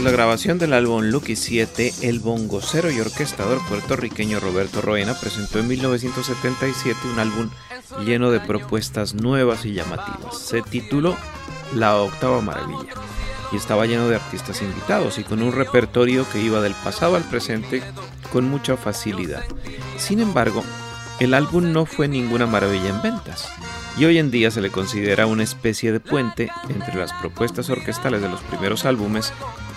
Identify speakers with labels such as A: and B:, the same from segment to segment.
A: Tras la grabación del álbum Lucky 7, el bongocero y orquestador puertorriqueño Roberto Roena presentó en 1977 un álbum lleno de propuestas nuevas y llamativas. Se tituló La Octava Maravilla y estaba lleno de artistas invitados y con un repertorio que iba del pasado al presente con mucha facilidad. Sin embargo, el álbum no fue ninguna maravilla en ventas y hoy en día se le considera una especie de puente entre las propuestas orquestales de los primeros álbumes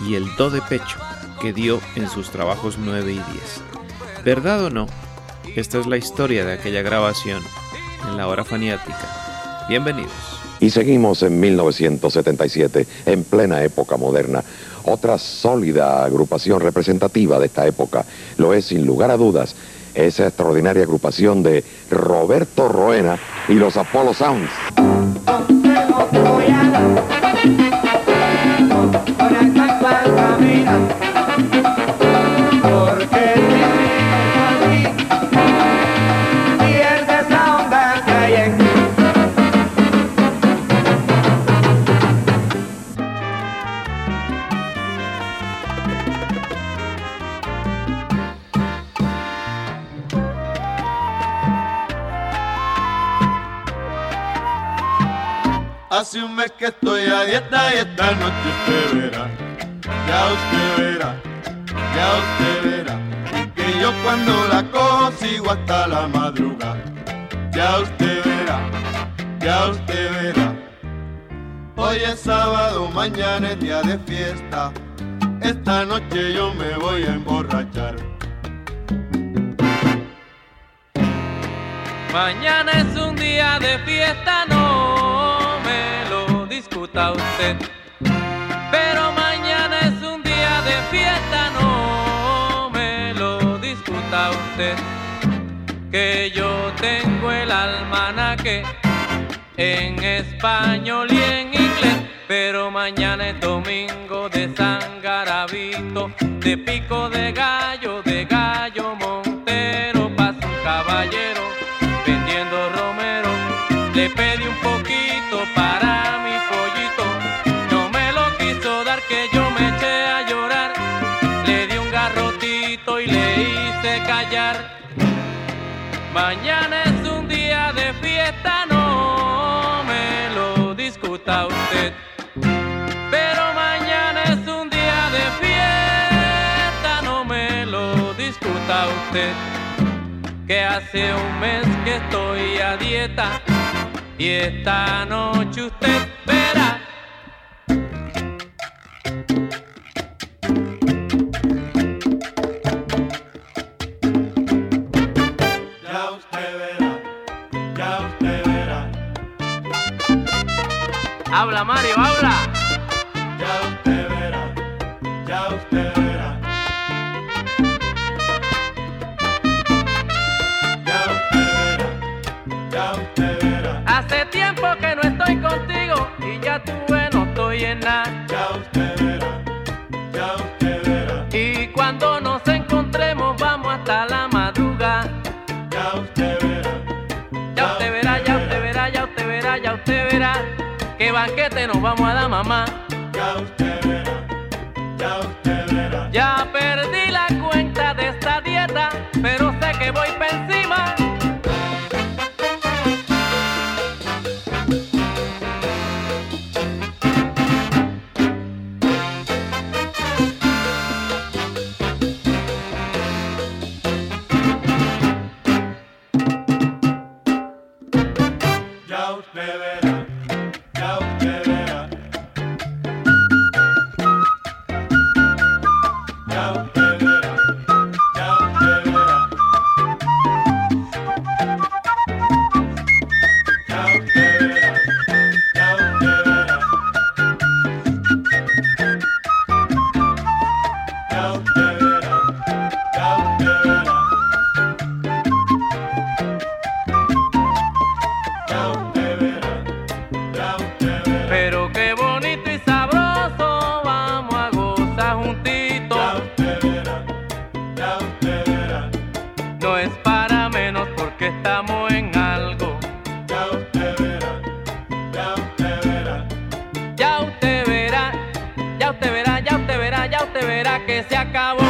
A: y el do de pecho que dio en sus trabajos 9 y 10. ¿Verdad o no? Esta es la historia de aquella grabación en la hora faniática. Bienvenidos.
B: Y seguimos en 1977, en plena época moderna. Otra sólida agrupación representativa de esta época lo es, sin lugar a dudas, esa extraordinaria agrupación de Roberto Roena y los Apollo Sounds.
C: Mes que estoy a dieta y esta noche usted verá, ya usted verá, ya usted verá, que yo cuando la cojo sigo hasta la madrugada, ya usted verá, ya usted verá. Hoy es sábado, mañana es día de fiesta, esta noche yo me voy a emborrachar.
D: Mañana es un día de fiesta, Pero mañana es un día de fiesta, no me lo discuta usted. Que yo tengo el almanaque en español y en inglés. Pero mañana es domingo de San Garabito, de pico de gallo, discuta usted que hace un mes que estoy a dieta y esta noche usted verá.
C: Ya usted verá, ya usted verá,
D: Habla Mario, habla. Banquete nos vamos a dar mamá. Acabó.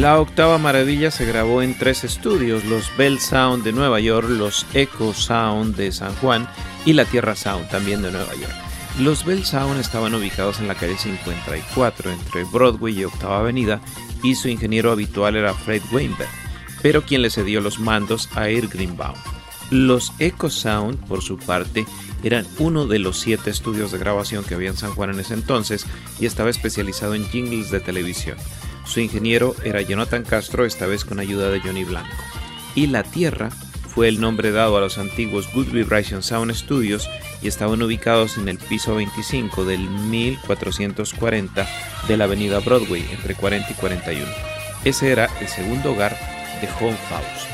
A: La octava maravilla se grabó en tres estudios, los Bell Sound de Nueva York, los Echo Sound de San Juan y la Tierra Sound también de Nueva York. Los Bell Sound estaban ubicados en la calle 54 entre Broadway y Octava Avenida y su ingeniero habitual era Fred Weinberg, pero quien le cedió los mandos a Ir Greenbaum. Los Echo Sound, por su parte, eran uno de los siete estudios de grabación que había en San Juan en ese entonces y estaba especializado en jingles de televisión. Su ingeniero era Jonathan Castro, esta vez con ayuda de Johnny Blanco. Y La Tierra fue el nombre dado a los antiguos Good Vibration Sound Studios y estaban ubicados en el piso 25 del 1440 de la avenida Broadway, entre 40 y 41. Ese era el segundo hogar de Home House.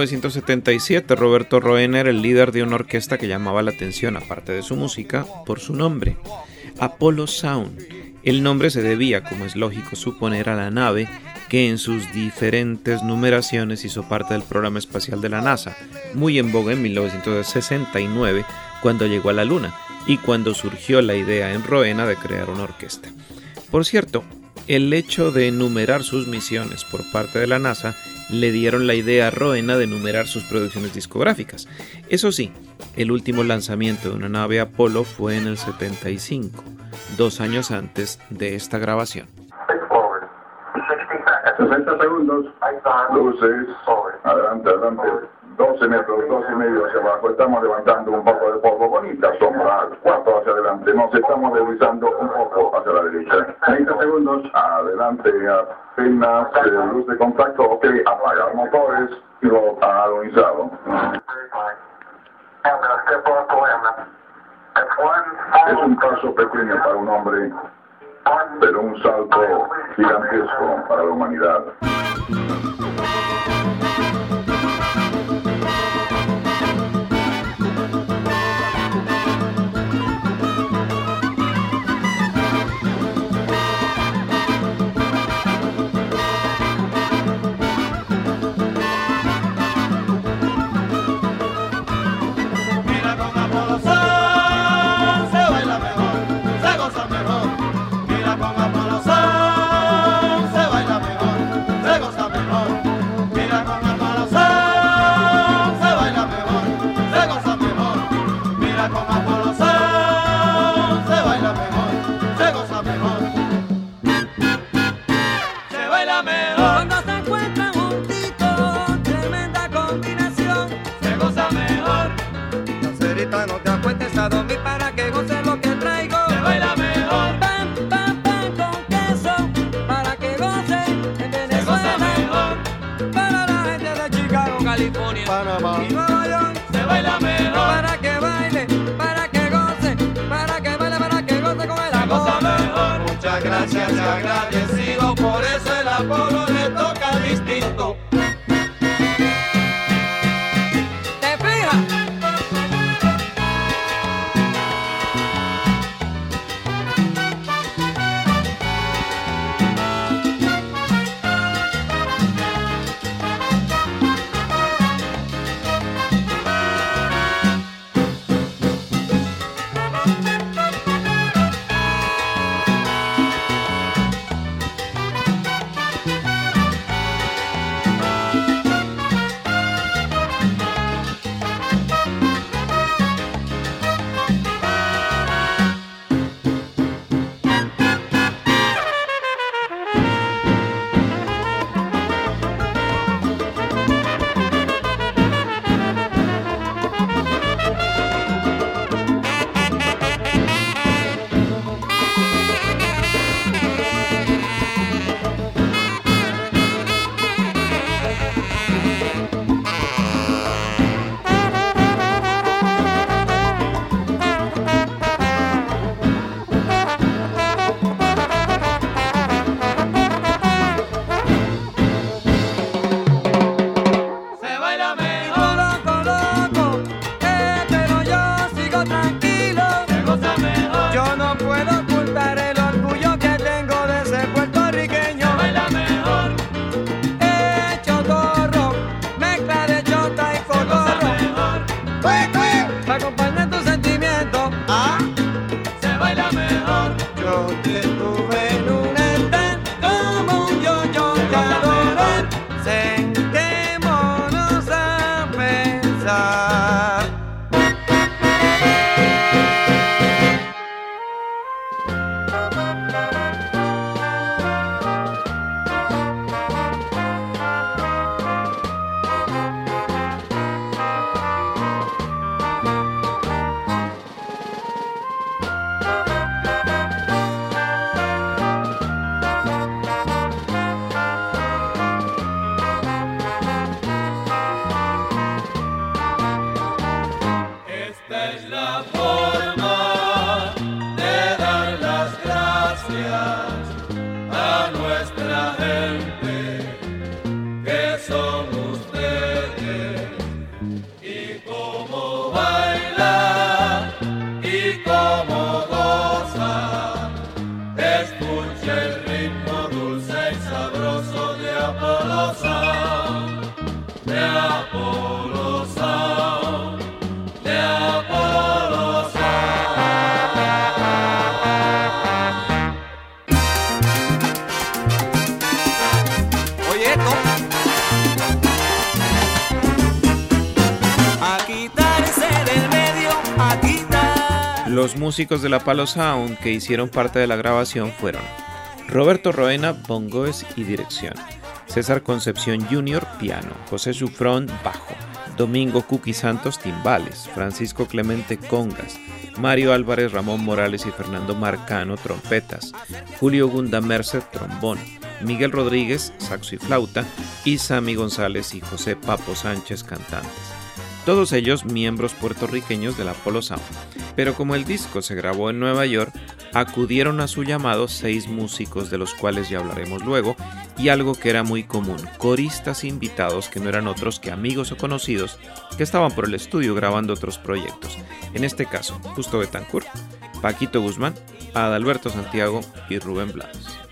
A: 1977, Roberto Roena era el líder de una orquesta que llamaba la atención, aparte de su música, por su nombre, Apollo Sound. El nombre se debía, como es lógico suponer, a la nave que en sus diferentes numeraciones hizo parte del programa espacial de la NASA, muy en boga en 1969, cuando llegó a la Luna, y cuando surgió la idea en Roena de crear una orquesta. Por cierto, el hecho de enumerar sus misiones por parte de la NASA le dieron la idea a Roena de enumerar sus producciones discográficas. Eso sí, el último lanzamiento de una nave Apolo fue en el 75, dos años antes de esta grabación.
E: 60 segundos. Luces. Adelante, adelante. 12 metros, 12 y medio hacia abajo. Estamos levantando un poco de polvo. Bonita sombra. 4 hacia adelante. Nos estamos deslizando un poco hacia la derecha. 30 segundos. Adelante. Apenas eh, luz de contacto. Ok. Apagar motores. Y lo agonizado. Es un paso pequeño para un hombre, pero un salto gigantesco para la humanidad.
C: Agradecido, por eso el Apolo le toca distinto.
A: Músicos de la Palo Sound que hicieron parte de la grabación fueron Roberto Roena, bongos y dirección, César Concepción Jr., piano, José Sufrón, bajo, Domingo Cookie Santos, timbales, Francisco Clemente, congas, Mario Álvarez, Ramón Morales y Fernando Marcano, trompetas, Julio Gunda Merced, trombón, Miguel Rodríguez, saxo y flauta, y Sammy González y José Papo Sánchez, cantantes todos ellos miembros puertorriqueños del Apollo Sound. Pero como el disco se grabó en Nueva York, acudieron a su llamado seis músicos de los cuales ya hablaremos luego, y algo que era muy común, coristas invitados que no eran otros que amigos o conocidos que estaban por el estudio grabando otros proyectos. En este caso, Justo Betancourt, Paquito Guzmán, Adalberto Santiago y Rubén Blas.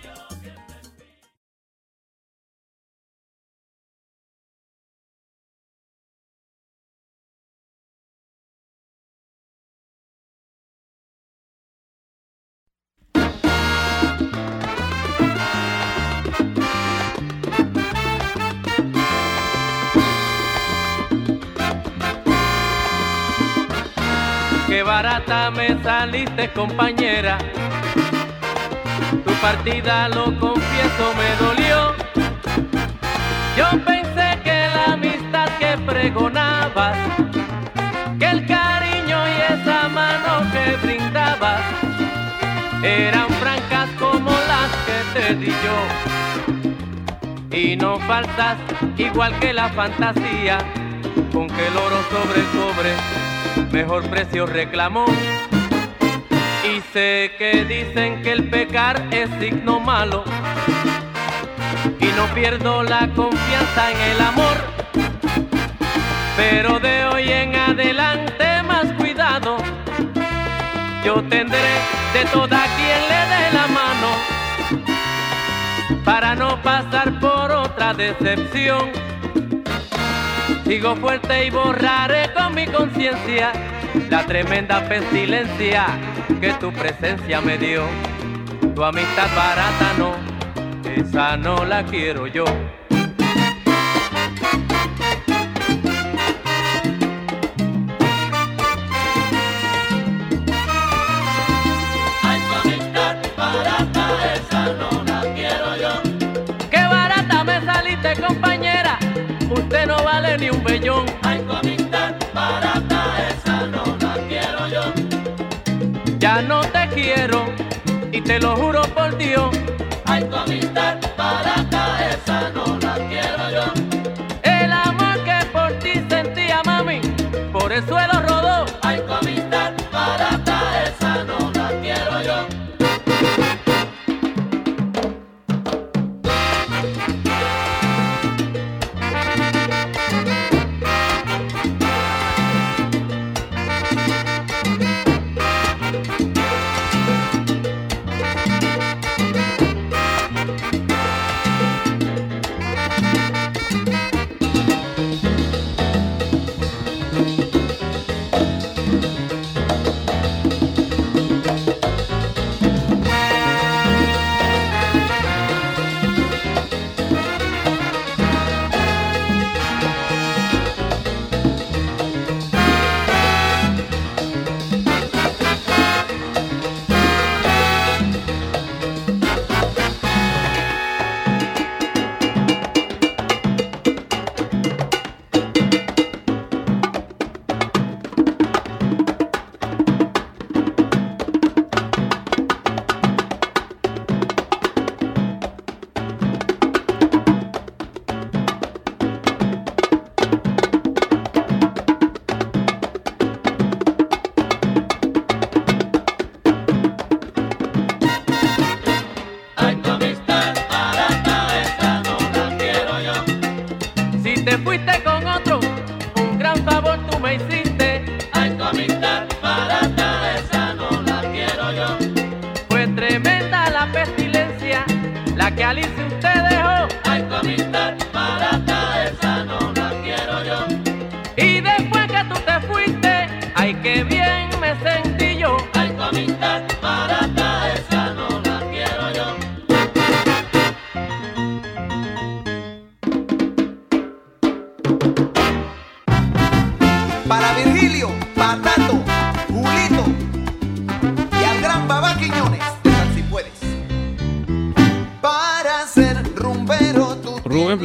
D: Barata me saliste compañera. Tu partida, lo confieso, me dolió. Yo pensé que la amistad que pregonabas, que el cariño y esa mano que brindabas, eran francas como las que te di yo. Y no faltas igual que la fantasía, con que el oro sobre el cobre mejor precio reclamó. Y sé que dicen que el pecar es signo malo. Y no pierdo la confianza en el amor. Pero de hoy en adelante más cuidado. Yo tendré de toda quien le dé la mano. Para no pasar por otra decepción Sigo fuerte y borraré con mi conciencia la tremenda pestilencia que tu presencia me dio. Tu amistad barata no, esa no la quiero yo. Ni un bellón.
F: Ay, tu amistad barata, esa no la quiero yo.
D: Ya no te quiero y te lo juro por Dios.
F: Ay, tu amistad barata, esa no la quiero yo.
D: El amor que por ti sentía, mami, por el suelo rodó.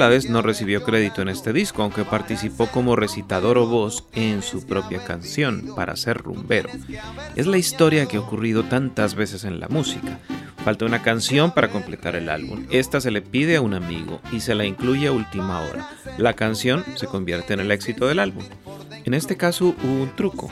A: Rubén Blades no recibió crédito en este disco, aunque participó como recitador o voz en su propia canción, para ser rumbero. Es la historia que ha ocurrido tantas veces en la música. Falta una canción para completar el álbum. Esta se le pide a un amigo y se la incluye a última hora. La canción se convierte en el éxito del álbum. En este caso hubo un truco.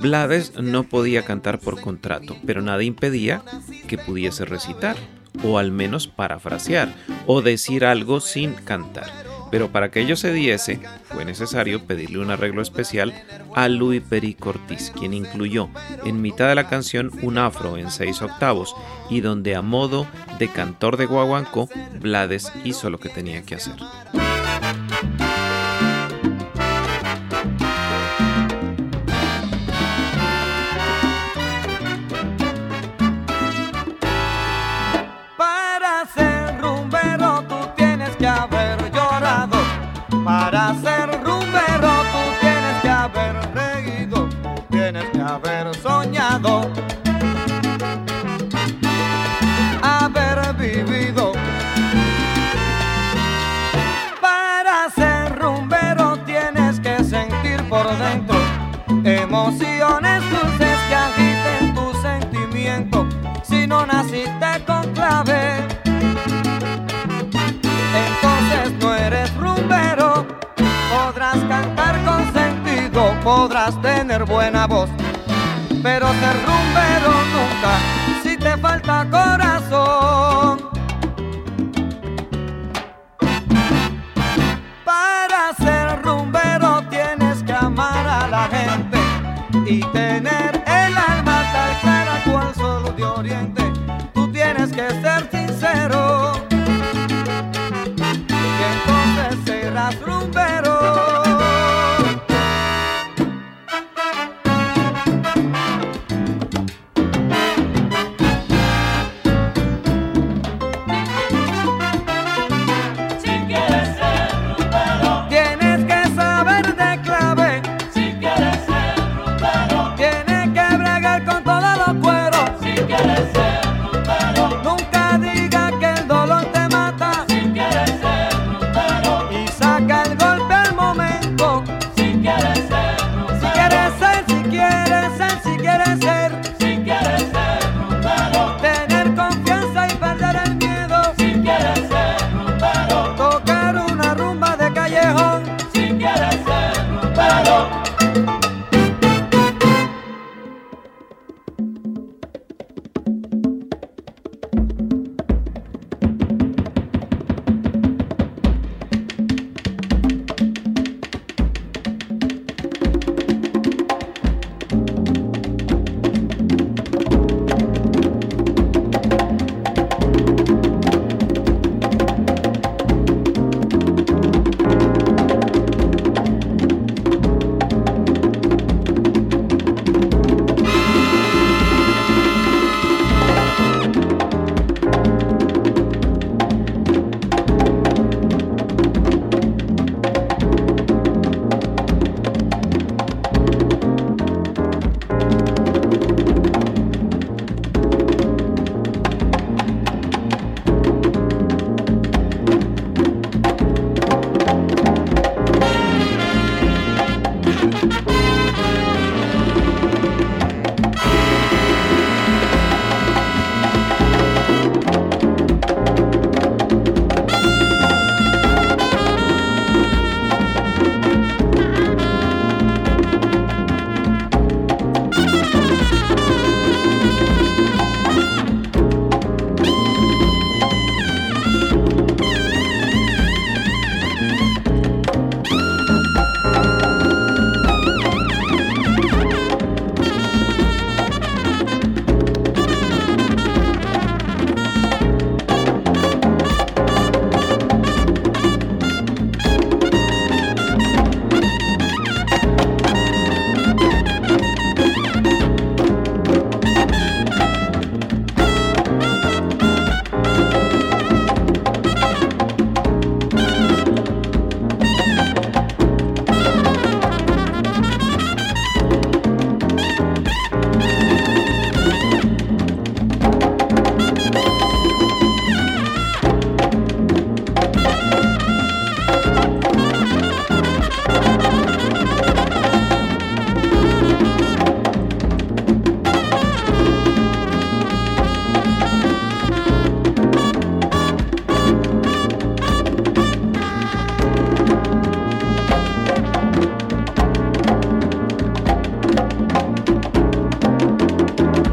A: Blades no podía cantar por contrato, pero nada impedía que pudiese recitar, o al menos parafrasear, o decir algo sin cantar. Pero para que ello se diese, fue necesario pedirle un arreglo especial a Louis Perico Ortiz, quien incluyó en mitad de la canción un afro en seis octavos, y donde a modo de cantor de guaguancó, Blades hizo lo que tenía que hacer.
G: Cantar con sentido, podrás tener buena voz, pero ser rumbero nunca si te falta corazón. Para ser rumbero tienes que amar a la gente y tener el alma tal clara cual sol de oriente. Tú tienes que ser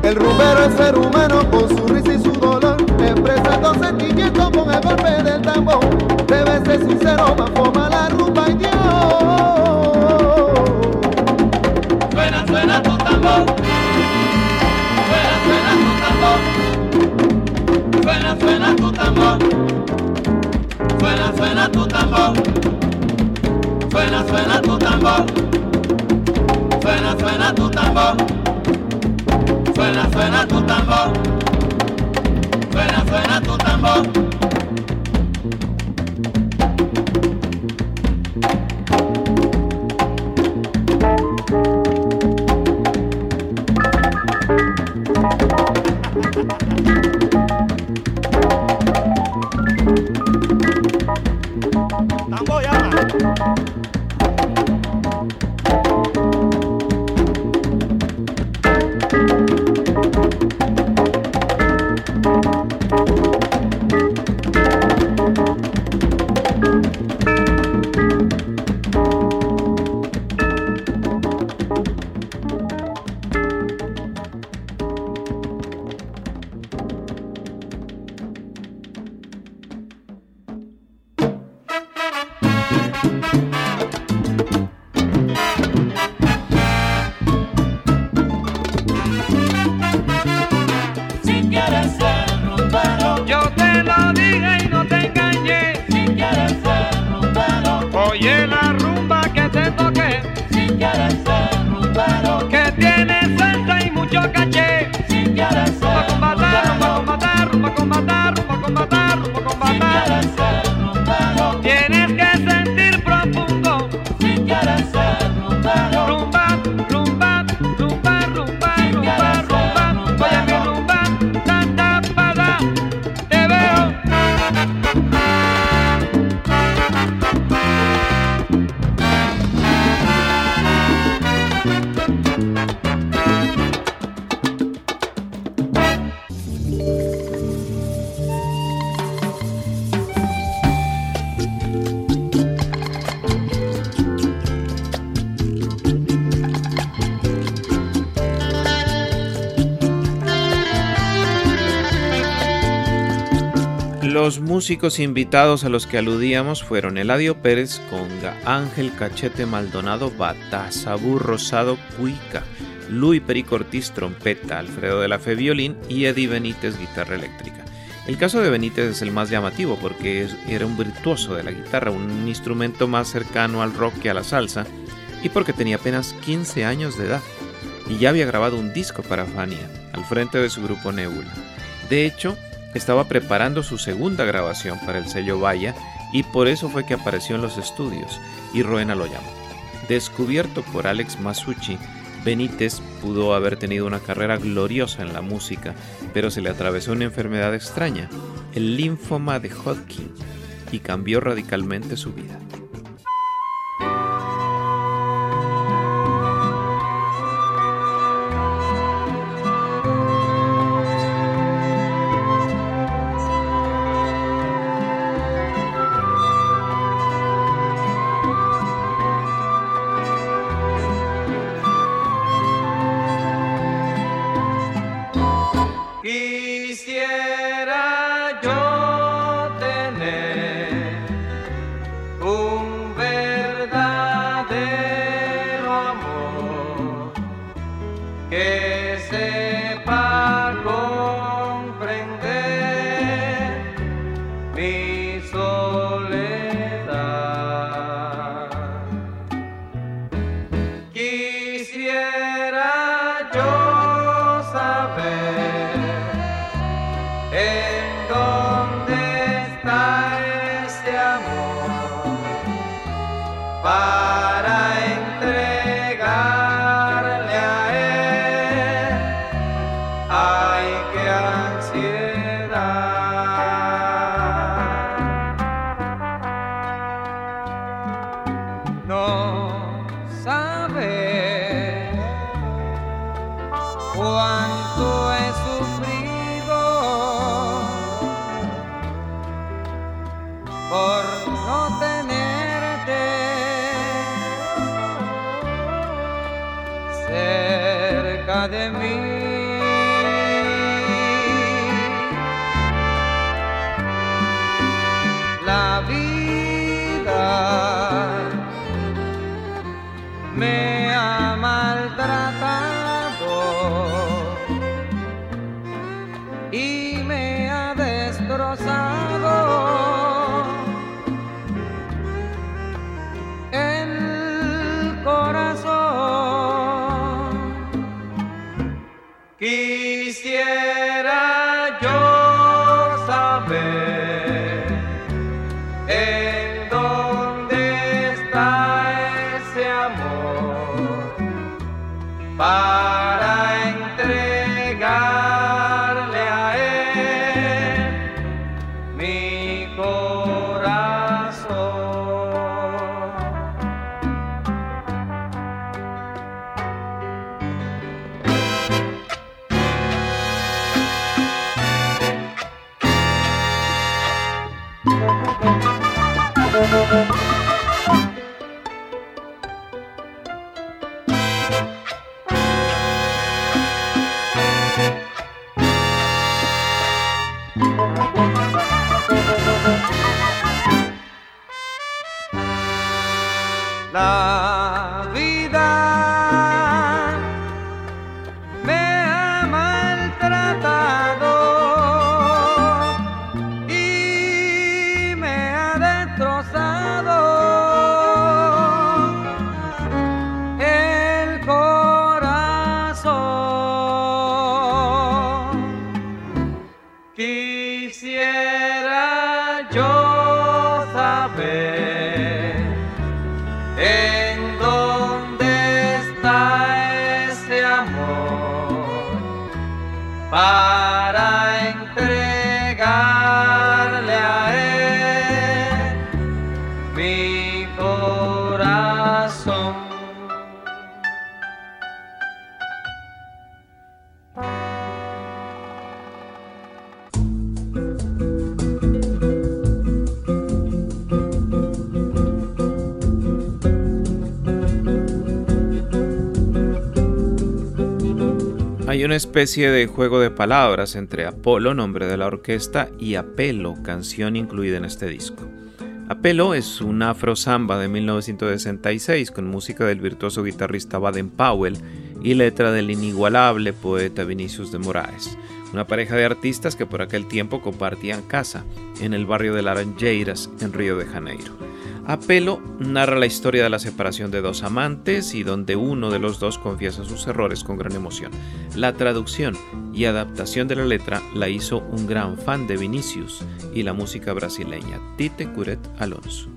G: El rumbero
F: es ser
G: humano con su risa y
F: su dolor, expresando sentimientos
G: con
H: el golpe del tambor. Debe ser sincero, más forma la rumba y Dios.
D: Suena, suena tu tambor. Suena, suena tu tambor. Suena, suena tu tambor. Suena, suena tu tambor. Suena, suena tu tambor. Suena, suena tu tambor. Suena, tu tambor. Suena, suena tu tambor.
G: Músicos invitados a los que aludíamos fueron Eladio Pérez, Conga, Ángel Cachete Maldonado, Batazabú Rosado, Cuica, Luis Pericortiz, trompeta, Alfredo de la Fe, violín y Eddie Benítez, guitarra eléctrica. El caso de Benítez es el más llamativo porque era un virtuoso de la guitarra, un instrumento más cercano al rock que a la salsa, y porque tenía apenas 15 años de edad, y ya había grabado un disco para Fania, al frente de su grupo Nebula. De hecho, estaba preparando su segunda grabación para el sello Vaya y por eso fue que apareció en los estudios y Roena lo llamó. Descubierto por Alex Masucci, Benítez pudo haber tenido una carrera gloriosa en la música, pero se le atravesó una enfermedad extraña, el linfoma de Hodgkin, y cambió radicalmente su vida.
A: Una especie de juego de palabras entre Apolo, nombre de la orquesta, y Apelo, canción incluida en este disco. Apelo es un afro samba de 1966 con música del virtuoso guitarrista Baden Powell y letra del inigualable poeta Vinicius de Moraes, una pareja de artistas que por aquel tiempo compartían casa en el barrio de Laranjeiras en Río de Janeiro. Apelo narra la historia de la separación de dos amantes y donde uno de los dos confiesa sus errores con gran emoción. La traducción y adaptación de la letra la hizo un gran fan de Vinicius y la música brasileña, Tite Curet Alonso.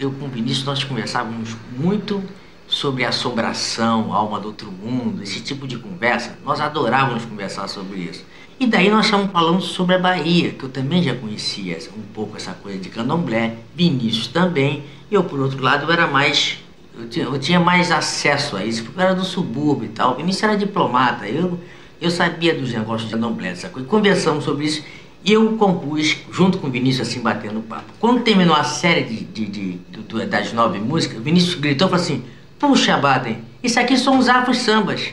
I: Eu com Vinícius nós conversávamos muito sobre assombração, alma do outro mundo, esse tipo de conversa. Nós adorávamos conversar sobre isso. E daí nós estamos falando sobre a Bahia, que eu também já conhecia um pouco essa coisa de candomblé, Vinícius também. Eu, por outro lado, eu era mais. Eu tinha, eu tinha mais acesso a isso, porque eu era do subúrbio e tal. Vinícius era diplomata, eu, eu sabia dos negócios de candomblé, essa coisa. Conversamos sobre isso e eu compus, junto com o Vinícius, assim, batendo papo. Quando terminou a série de, de, de, de das nove músicas, o Vinícius gritou e falou assim: Puxa, Baden, isso aqui são os afros sambas.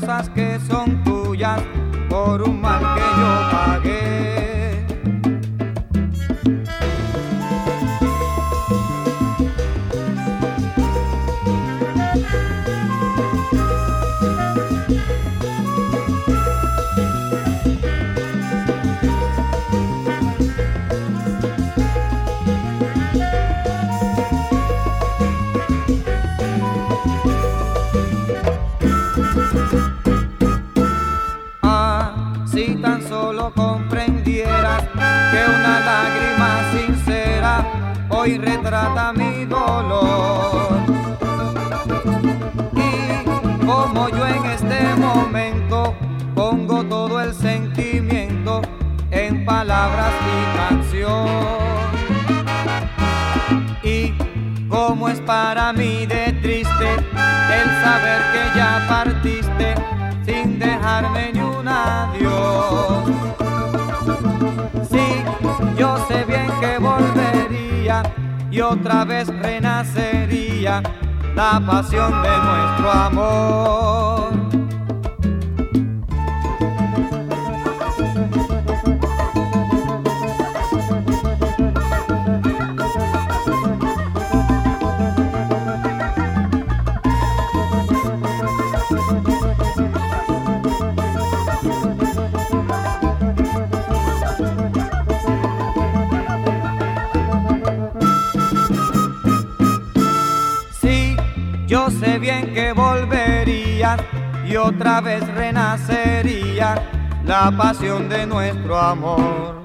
G: cosas que son tuyas por un mal que yo pagué. Hoy retrata mi dolor. Y como yo en este momento pongo todo el sentimiento en palabras y canción. Y como es para mí de triste otra vez renacería la pasión de nuestro amor. Y otra vez renacería la pasión de nuestro amor.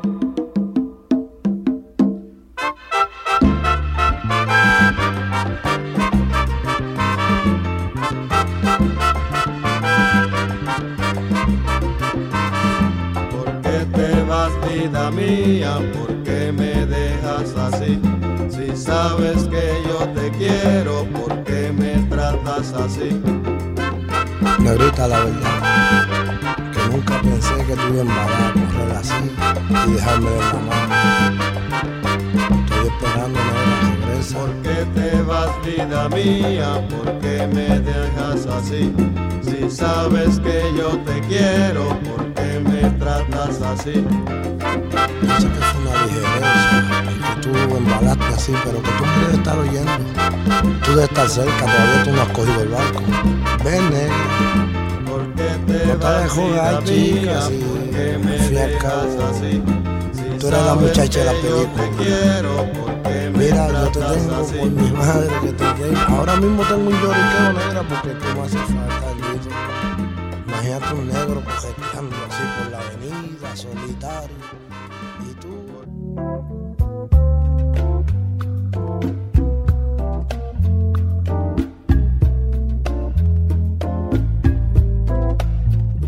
C: ¿Por qué te vas, vida mía? ¿Por qué me dejas así? Si sabes que yo te quiero, ¿por qué me tratas así?
J: Negrita, la verdad, que nunca pensé que tú ibas a correr así y dejarme de la mano. Estoy esperando que regresa.
C: ¿Por qué te vas, vida mía? ¿Por qué me dejas así? Si sabes que yo te quiero, ¿por qué me tratas así?
J: Yo sé que fue una ligereza tú embalaste así, pero que tú puedes estar oyendo. Tú debes estar cerca, todavía tú no has cogido el barco. Ven, negra.
C: ¿Por qué te
J: No te dejo jugar,
C: mía?
J: chicas, y
C: ¿Por qué me
J: al cabo,
C: así? Si
J: tú eres la muchacha de la película.
C: quiero, ¿por qué me
J: Mira, yo te tengo
C: así?
J: por mi madre que te tengo. Ahora mismo tengo un lloriqueo negra porque tú me hace falta el grito. Imagínate un negro cojeteando así por la avenida, solitario.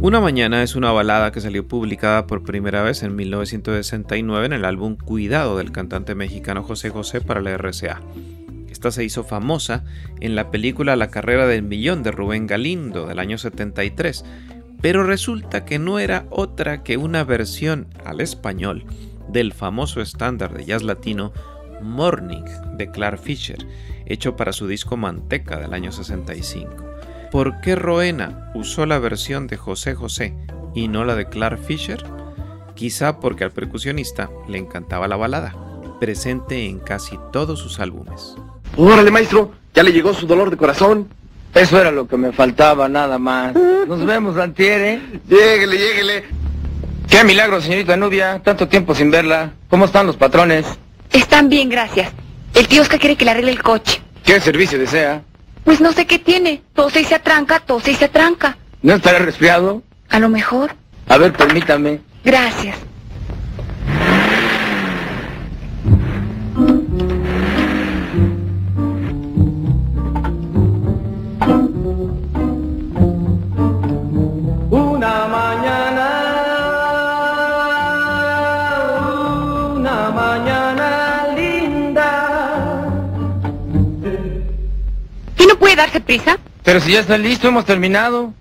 A: Una mañana es una balada que salió publicada por primera vez en 1969 en el álbum Cuidado del cantante mexicano José José para la RCA. Esta se hizo famosa en la película La carrera del millón de Rubén Galindo del año 73, pero resulta que no era otra que una versión al español del famoso estándar de jazz latino Morning de Clark Fisher, hecho para su disco Manteca del año 65. ¿Por qué Roena usó la versión de José José y no la de Clark Fisher? Quizá porque al percusionista le encantaba la balada, presente en casi todos sus álbumes.
K: Órale, maestro, ya le llegó su dolor de corazón. Eso era lo que me faltaba, nada más. Nos vemos, Antier, ¿eh? Lléguele, lléguele. Qué milagro, señorita Nubia. Tanto tiempo sin verla. ¿Cómo están los patrones?
L: Están bien, gracias. El tío Oscar quiere que le arregle el coche.
K: ¿Qué servicio desea?
L: Pues no sé qué tiene. Tose y se atranca, tose y se atranca.
K: ¿No estará resfriado?
L: A lo mejor.
K: A ver, permítame.
L: Gracias. No puede darse prisa?
K: Pero si ya está listo, hemos terminado.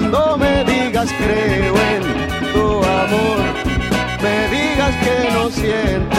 H: Cuando me digas creo en tu amor, me digas que no sientes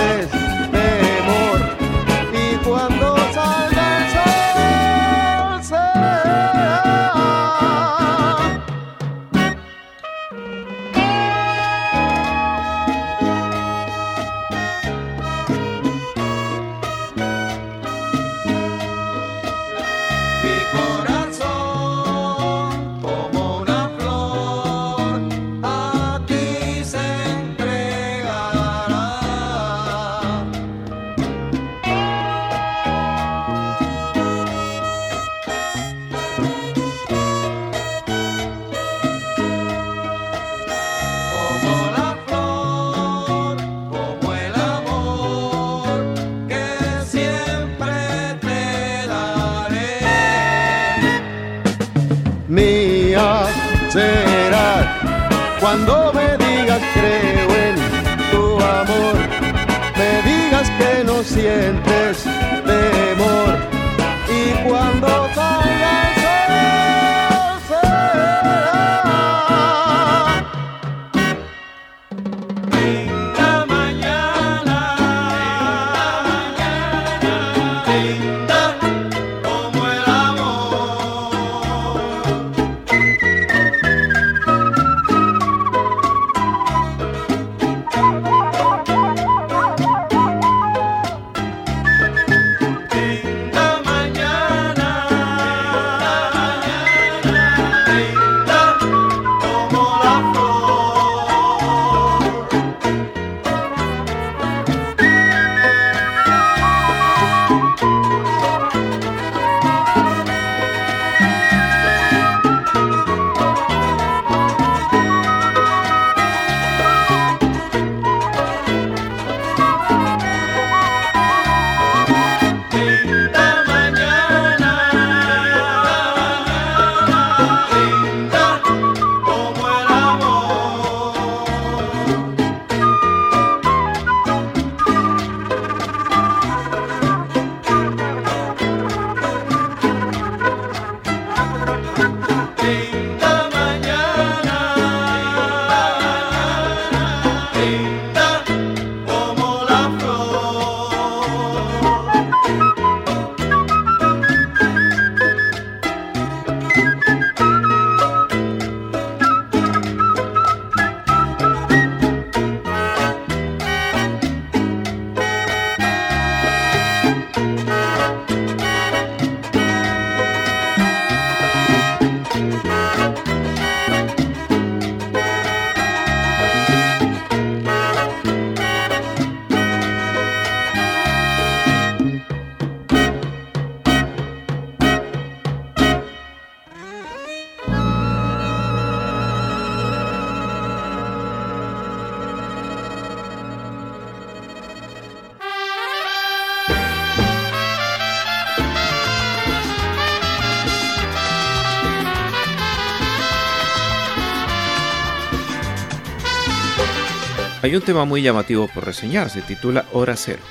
A: Hay un tema muy llamativo por reseñar, se titula Hora Cero.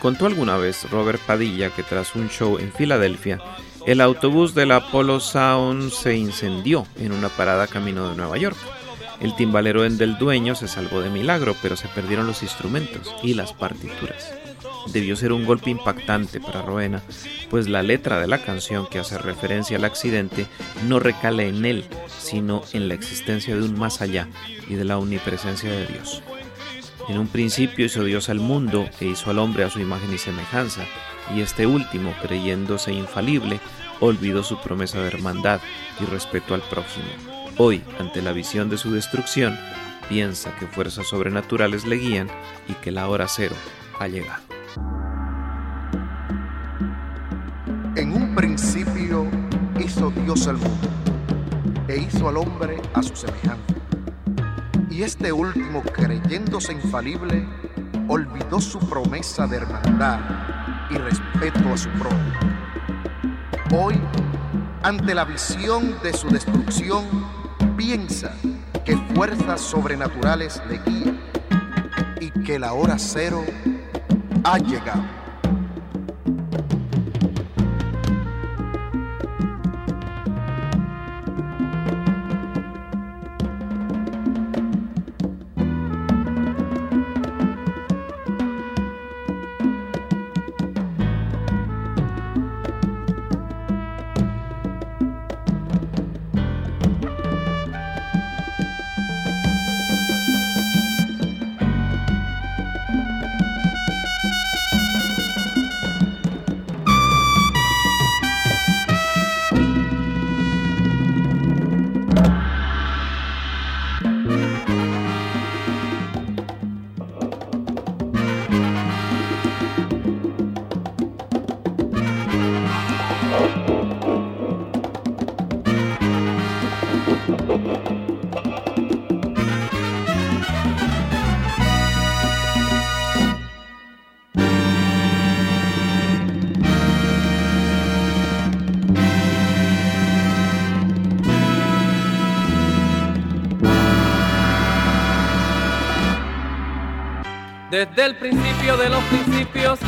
A: Contó alguna vez Robert Padilla que tras un show en Filadelfia, el autobús del Apollo Sound se incendió en una parada camino de Nueva York. El timbalero del dueño se salvó de milagro, pero se perdieron los instrumentos y las partituras. Debió ser un golpe impactante para Roena, pues la letra de la canción que hace referencia al accidente no recala en él, sino en la existencia de un más allá y de la omnipresencia de Dios. En un principio hizo Dios al mundo e hizo al hombre a su imagen y semejanza, y este último, creyéndose infalible, olvidó su promesa de hermandad y respeto al prójimo. Hoy, ante la visión de su destrucción, piensa que fuerzas sobrenaturales le guían y que la hora cero ha llegado.
M: En un principio hizo Dios el mundo e hizo al hombre a su semejanza. Y este último, creyéndose infalible, olvidó su promesa de hermandad y respeto a su prójimo. Hoy, ante la visión de su destrucción, piensa que fuerzas sobrenaturales le guían y que la hora cero ha llegado.
D: Desde el principio de los principios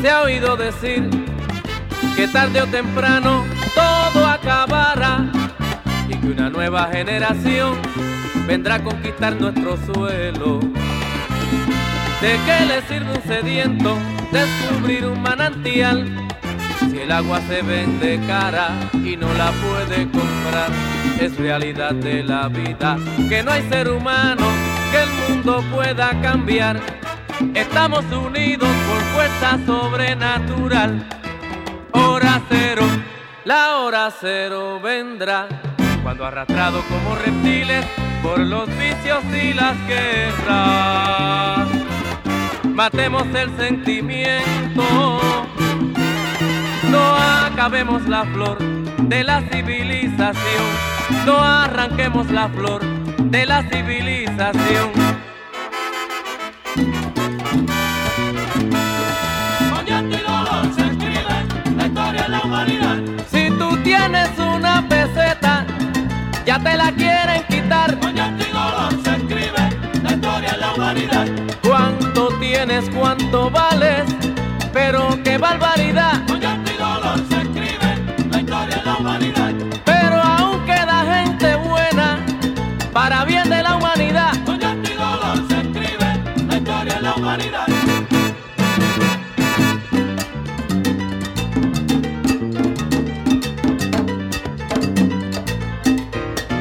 D: se ha oído decir que tarde o temprano todo acabará y que una nueva generación vendrá a conquistar nuestro suelo. ¿De qué le sirve un sediento descubrir un manantial si el agua se vende cara y no la puede comprar? Es realidad de la vida que no hay ser humano que el mundo pueda cambiar Estamos unidos por fuerza sobrenatural. Hora cero, la hora cero vendrá. Cuando arrastrado como reptiles por los vicios y las guerras. Matemos el sentimiento. No acabemos la flor de la civilización. No arranquemos la flor de la civilización. Si tú tienes una peseta, ya te la quieren quitar.
F: Con se escribe la historia de la humanidad.
D: ¿Cuánto tienes, cuánto vales? Pero qué barbaridad.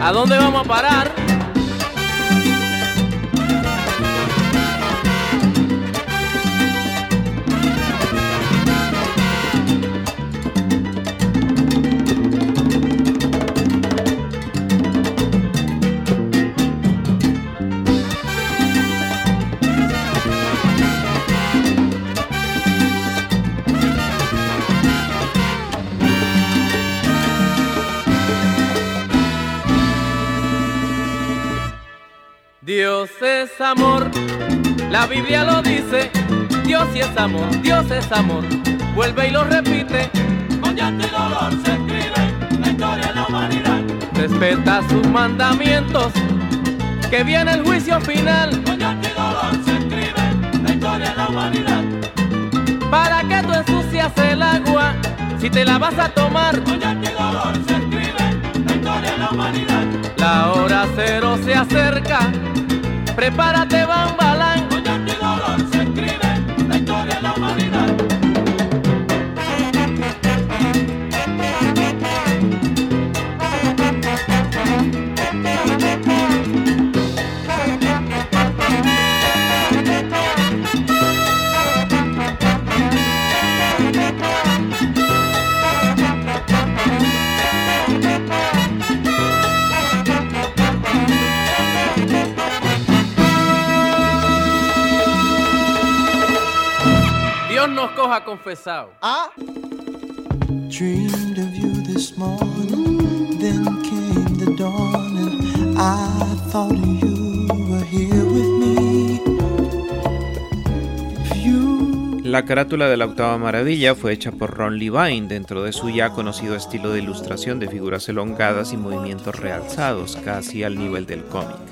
D: ¿A dónde vamos a parar? Dios es amor, la Biblia lo dice, Dios sí es amor, Dios es amor, vuelve y lo repite.
F: Con llanto y dolor se escribe la historia de la humanidad.
D: Respeta sus mandamientos, que viene el juicio final.
F: Con llanto y dolor se escribe la historia de la humanidad.
D: ¿Para qué tú ensucias el agua si te la vas a tomar?
F: Con llanto y dolor se escribe la historia de la humanidad.
D: La hora cero se acerca Prepárate, bambalán. Nos coja confesado.
H: ¿Ah?
N: Dreamed of you this morning, then came the dawn, and I thought you were here with me.
A: La carátula de la octava maravilla fue hecha por Ron Levine dentro de su ya conocido estilo de ilustración de figuras elongadas y movimientos realzados, casi al nivel del cómic.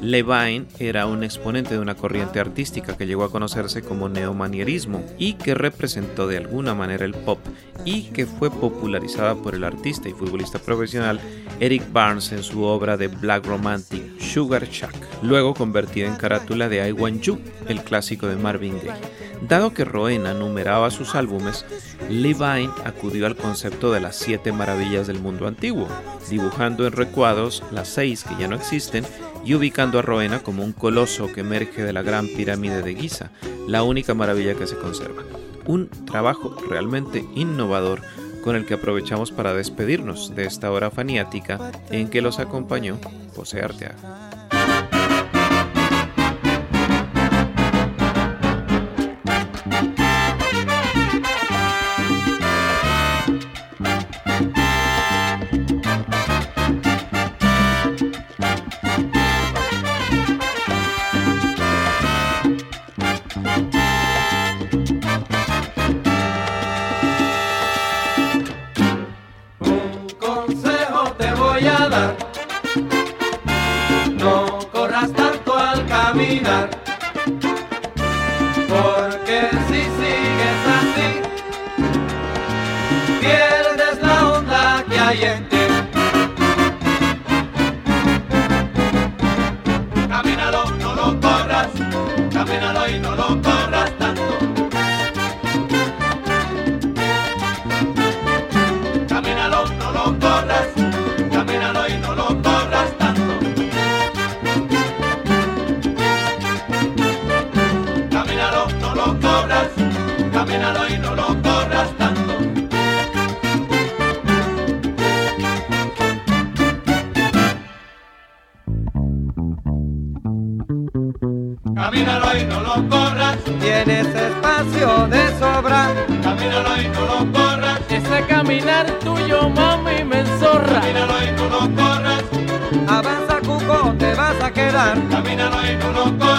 A: Levine era un exponente de una corriente artística que llegó a conocerse como neomanierismo y que representó de alguna manera el pop y que fue popularizada por el artista y futbolista profesional Eric Barnes en su obra de Black Romantic Sugar Shack, luego convertida en carátula de I Want You, el clásico de Marvin Gaye. Dado que Roena numeraba sus álbumes, Levine acudió al concepto de las siete maravillas del mundo antiguo, dibujando en recuadros las seis que ya no existen y ubicando a Roena como un coloso que emerge de la gran pirámide de Giza, la única maravilla que se conserva. Un trabajo realmente innovador con el que aprovechamos para despedirnos de esta hora faniática en que los acompañó José Arteaga.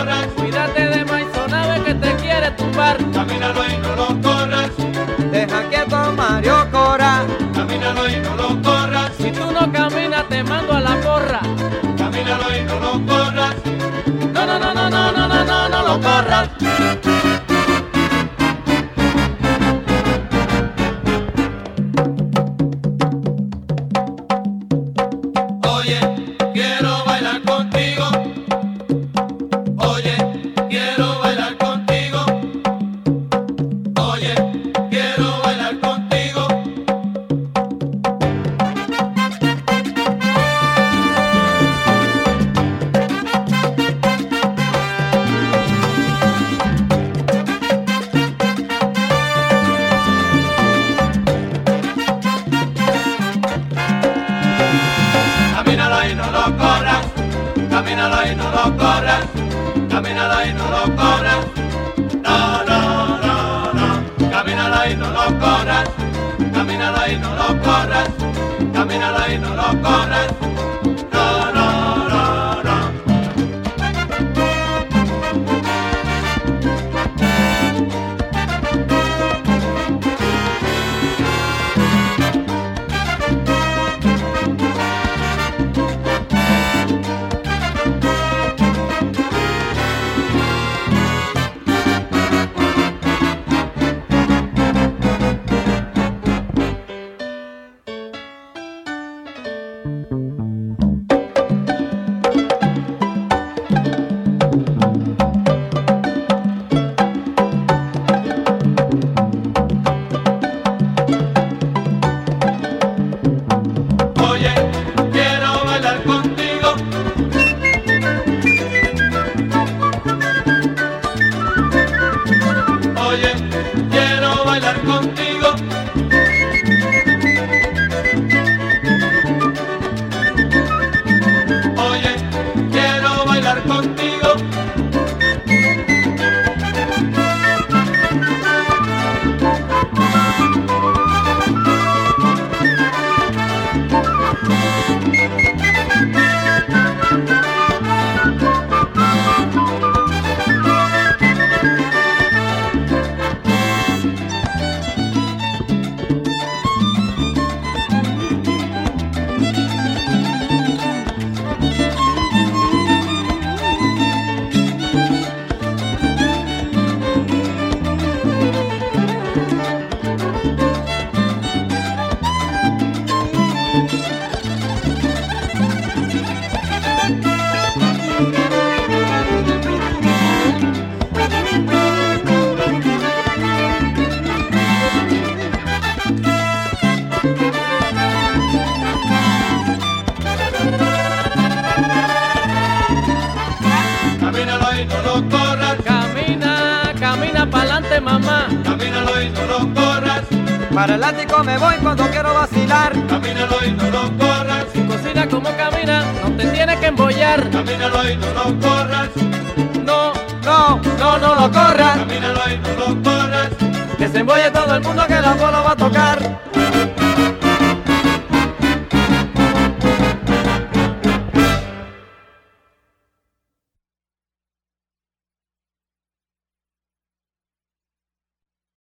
H: corras.
D: Cuídate de Maizona, ve que te quiere tumbar.
H: Camínalo y no lo corras.
G: Deja quieto Mario Cora.
H: Camínalo y no lo corras.
D: Si tú no caminas, te mando a la porra.
H: Camínalo y no lo corras.
D: No, no, no, no, no, no, no, no, no lo corras.